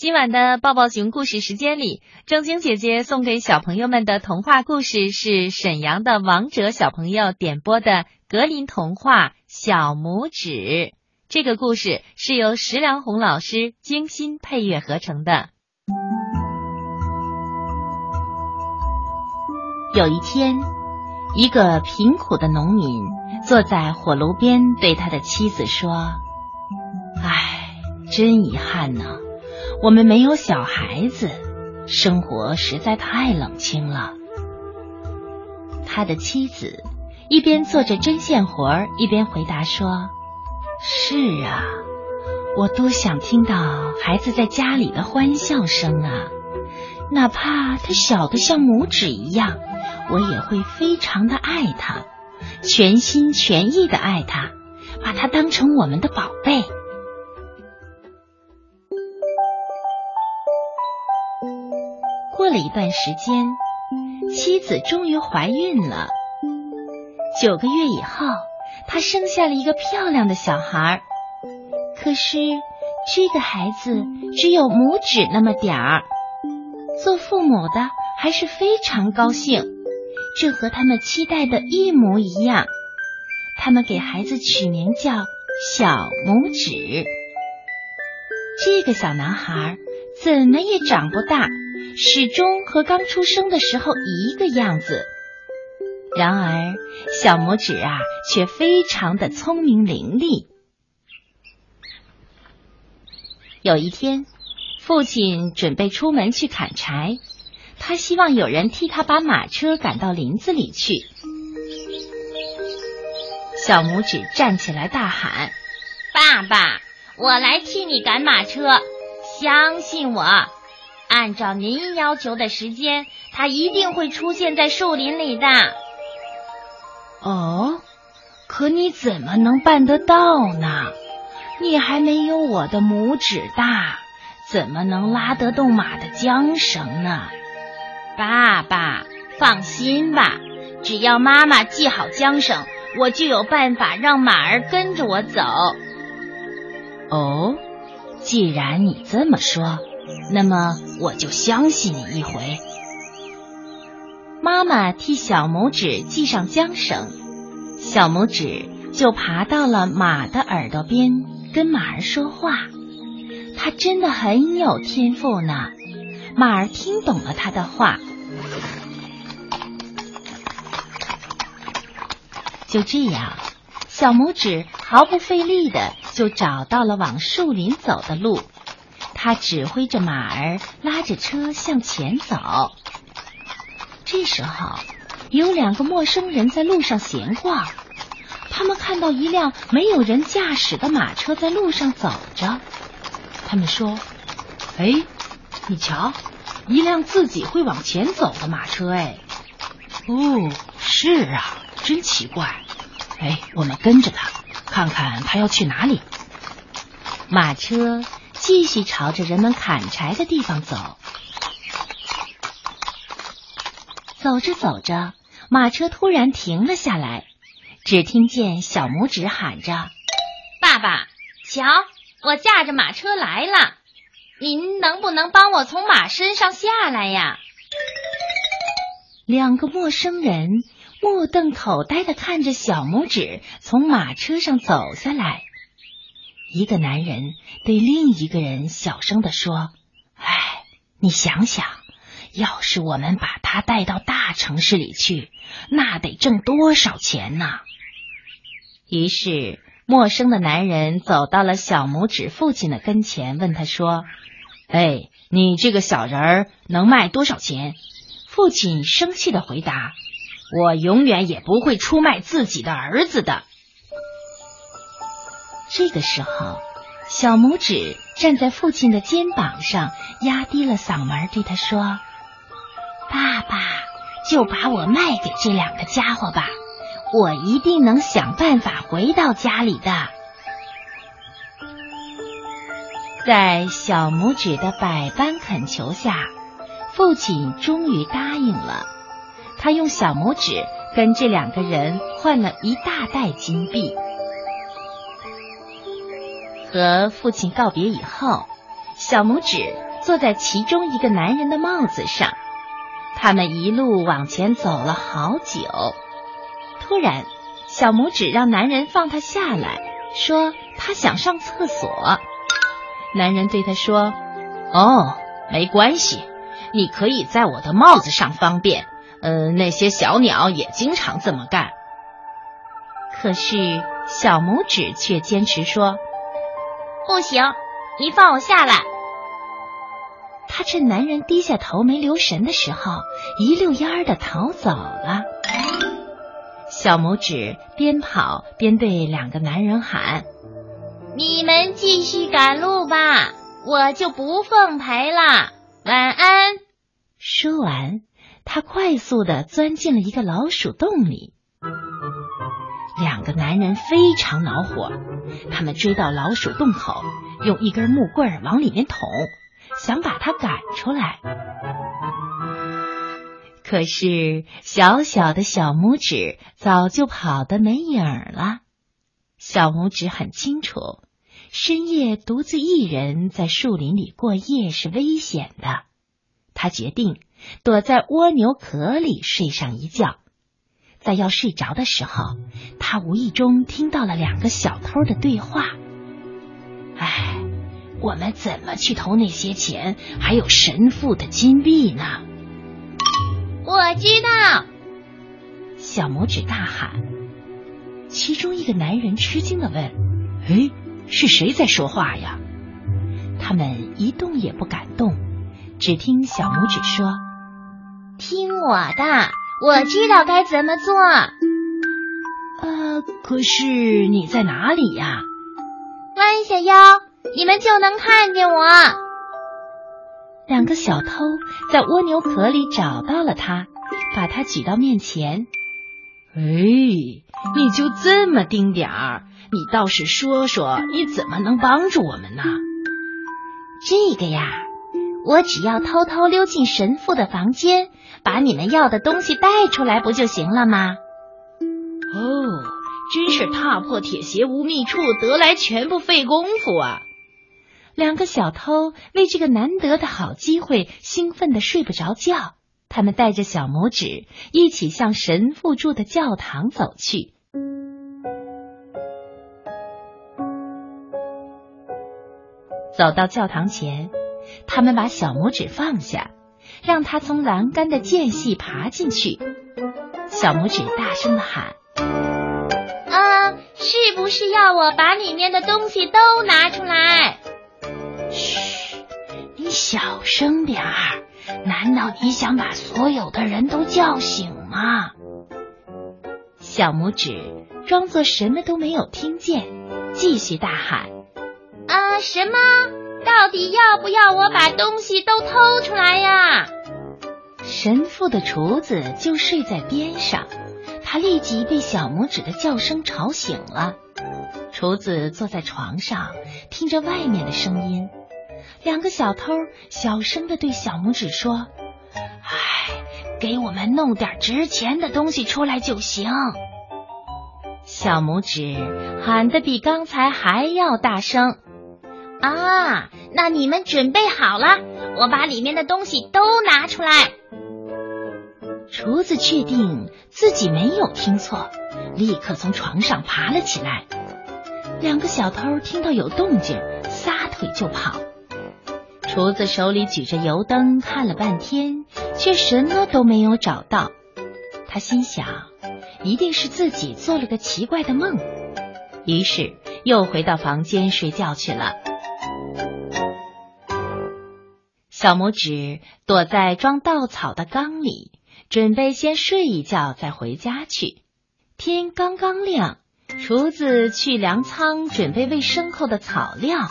今晚的抱抱熊故事时间里，正晶姐姐送给小朋友们的童话故事是沈阳的王者小朋友点播的格林童话《小拇指》。这个故事是由石良红老师精心配乐合成的。有一天，一个贫苦的农民坐在火炉边，对他的妻子说：“唉，真遗憾呐。”我们没有小孩子，生活实在太冷清了。他的妻子一边做着针线活儿一边回答说：“是啊，我多想听到孩子在家里的欢笑声啊！哪怕他小的像拇指一样，我也会非常的爱他，全心全意的爱他，把他当成我们的宝贝。”过了一段时间，妻子终于怀孕了。九个月以后，她生下了一个漂亮的小孩。可是这个孩子只有拇指那么点儿。做父母的还是非常高兴，这和他们期待的一模一样。他们给孩子取名叫小拇指。这个小男孩怎么也长不大。始终和刚出生的时候一个样子。然而，小拇指啊，却非常的聪明伶俐。有一天，父亲准备出门去砍柴，他希望有人替他把马车赶到林子里去。小拇指站起来大喊：“爸爸，我来替你赶马车，相信我。”按照您要求的时间，它一定会出现在树林里的。哦，可你怎么能办得到呢？你还没有我的拇指大，怎么能拉得动马的缰绳呢？爸爸，放心吧，只要妈妈系好缰绳，我就有办法让马儿跟着我走。哦，既然你这么说。那么我就相信你一回。妈妈替小拇指系上缰绳，小拇指就爬到了马的耳朵边，跟马儿说话。他真的很有天赋呢。马儿听懂了他的话。就这样，小拇指毫不费力的就找到了往树林走的路。他指挥着马儿，拉着车向前走。这时候，有两个陌生人在路上闲逛。他们看到一辆没有人驾驶的马车在路上走着。他们说：“哎，你瞧，一辆自己会往前走的马车。哎，哦，是啊，真奇怪。哎，我们跟着他，看看他要去哪里。”马车。继续朝着人们砍柴的地方走，走着走着，马车突然停了下来。只听见小拇指喊着：“爸爸，瞧，我驾着马车来了，您能不能帮我从马身上下来呀？”两个陌生人目瞪口呆的看着小拇指从马车上走下来。一个男人对另一个人小声的说：“哎，你想想，要是我们把他带到大城市里去，那得挣多少钱呢？”于是，陌生的男人走到了小拇指父亲的跟前，问他说：“哎，你这个小人儿能卖多少钱？”父亲生气的回答：“我永远也不会出卖自己的儿子的。”这个时候，小拇指站在父亲的肩膀上，压低了嗓门对他说：“爸爸，就把我卖给这两个家伙吧，我一定能想办法回到家里的。”在小拇指的百般恳求下，父亲终于答应了。他用小拇指跟这两个人换了一大袋金币。和父亲告别以后，小拇指坐在其中一个男人的帽子上。他们一路往前走了好久。突然，小拇指让男人放他下来，说他想上厕所。男人对他说：“哦，没关系，你可以在我的帽子上方便。嗯，那些小鸟也经常这么干。”可是小拇指却坚持说：“不行，你放我下来。”他趁男人低下头没留神的时候，一溜烟儿的逃走了。小拇指边跑边对两个男人喊：“你们继续赶路吧，我就不奉陪了。晚安。”说完，他快速的钻进了一个老鼠洞里。两个男人非常恼火，他们追到老鼠洞口，用一根木棍往里面捅。想把它赶出来，可是小小的小拇指早就跑得没影儿了。小拇指很清楚，深夜独自一人在树林里过夜是危险的。他决定躲在蜗牛壳里睡上一觉。在要睡着的时候，他无意中听到了两个小偷的对话。唉。我们怎么去偷那些钱，还有神父的金币呢？我知道！小拇指大喊。其中一个男人吃惊的问：“哎，是谁在说话呀？”他们一动也不敢动，只听小拇指说：“听我的，我知道该怎么做。”呃，可是你在哪里呀？弯下腰。你们就能看见我。两个小偷在蜗牛壳里找到了他，把他举到面前。哎，你就这么丁点儿？你倒是说说，你怎么能帮助我们呢？这个呀，我只要偷偷溜进神父的房间，把你们要的东西带出来，不就行了吗？哦，真是踏破铁鞋无觅处，得来全不费工夫啊！两个小偷为这个难得的好机会兴奋的睡不着觉。他们带着小拇指一起向神父住的教堂走去。走到教堂前，他们把小拇指放下，让他从栏杆的间隙爬进去。小拇指大声的喊：“啊，是不是要我把里面的东西都拿出来？”嘘，你小声点儿。难道你想把所有的人都叫醒吗？小拇指装作什么都没有听见，继续大喊：“啊，什么？到底要不要我把东西都偷出来呀？”神父的厨子就睡在边上，他立即被小拇指的叫声吵醒了。厨子坐在床上，听着外面的声音。两个小偷小声的对小拇指说：“唉，给我们弄点值钱的东西出来就行。”小拇指喊得比刚才还要大声。啊，那你们准备好了，我把里面的东西都拿出来。厨子确定自己没有听错，立刻从床上爬了起来。两个小偷听到有动静，撒腿就跑。厨子手里举着油灯，看了半天，却什么都没有找到。他心想，一定是自己做了个奇怪的梦，于是又回到房间睡觉去了。小拇指躲在装稻草的缸里，准备先睡一觉再回家去。天刚刚亮，厨子去粮仓准备喂牲口的草料。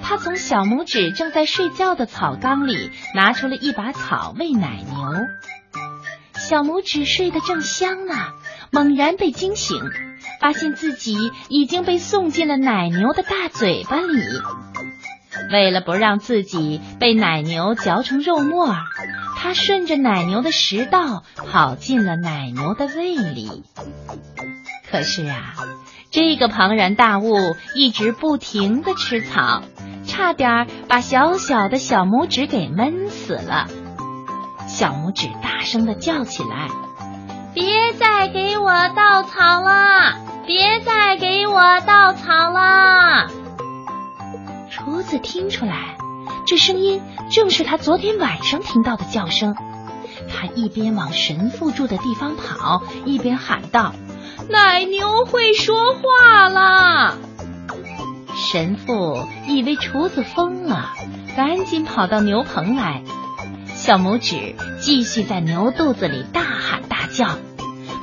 他从小拇指正在睡觉的草缸里拿出了一把草喂奶牛。小拇指睡得正香呢，猛然被惊醒，发现自己已经被送进了奶牛的大嘴巴里。为了不让自己被奶牛嚼成肉末，他顺着奶牛的食道跑进了奶牛的胃里。可是啊，这个庞然大物一直不停的吃草。差点把小小的小拇指给闷死了。小拇指大声的叫起来：“别再给我稻草了！别再给我稻草了！”厨子听出来，这声音正是他昨天晚上听到的叫声。他一边往神父住的地方跑，一边喊道：“奶牛会说话了！”神父以为厨子疯了，赶紧跑到牛棚来。小拇指继续在牛肚子里大喊大叫，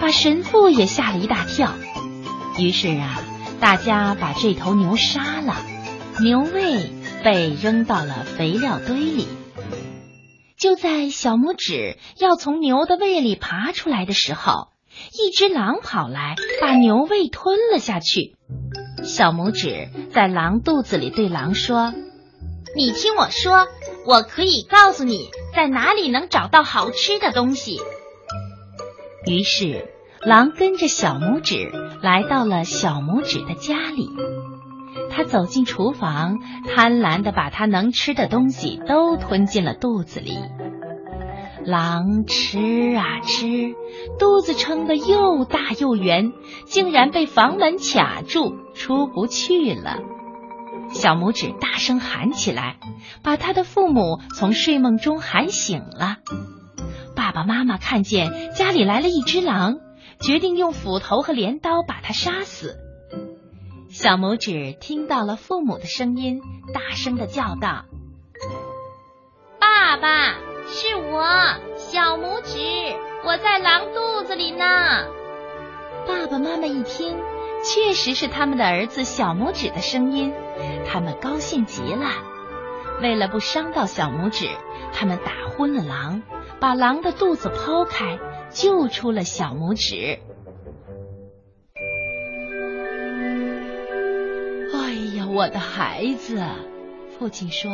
把神父也吓了一大跳。于是啊，大家把这头牛杀了，牛胃被扔到了肥料堆里。就在小拇指要从牛的胃里爬出来的时候，一只狼跑来，把牛胃吞了下去。小拇指在狼肚子里对狼说：“你听我说，我可以告诉你在哪里能找到好吃的东西。”于是，狼跟着小拇指来到了小拇指的家里。他走进厨房，贪婪的把他能吃的东西都吞进了肚子里。狼吃啊吃，肚子撑得又大又圆，竟然被房门卡住，出不去了。小拇指大声喊起来，把他的父母从睡梦中喊醒了。爸爸妈妈看见家里来了一只狼，决定用斧头和镰刀把它杀死。小拇指听到了父母的声音，大声的叫道：“爸爸！”是我，小拇指，我在狼肚子里呢。爸爸妈妈一听，确实是他们的儿子小拇指的声音，他们高兴极了。为了不伤到小拇指，他们打昏了狼，把狼的肚子剖开，救出了小拇指。我的孩子，父亲说。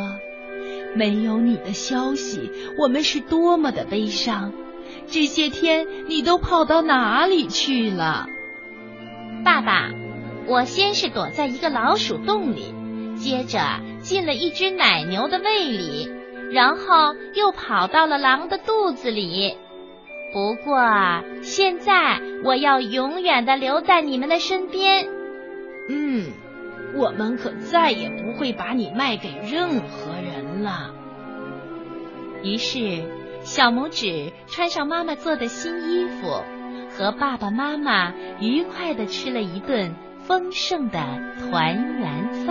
没有你的消息，我们是多么的悲伤！这些天你都跑到哪里去了？爸爸，我先是躲在一个老鼠洞里，接着进了一只奶牛的胃里，然后又跑到了狼的肚子里。不过现在我要永远的留在你们的身边。嗯，我们可再也不会把你卖给任何人。了。于是，小拇指穿上妈妈做的新衣服，和爸爸妈妈愉快的吃了一顿丰盛的团圆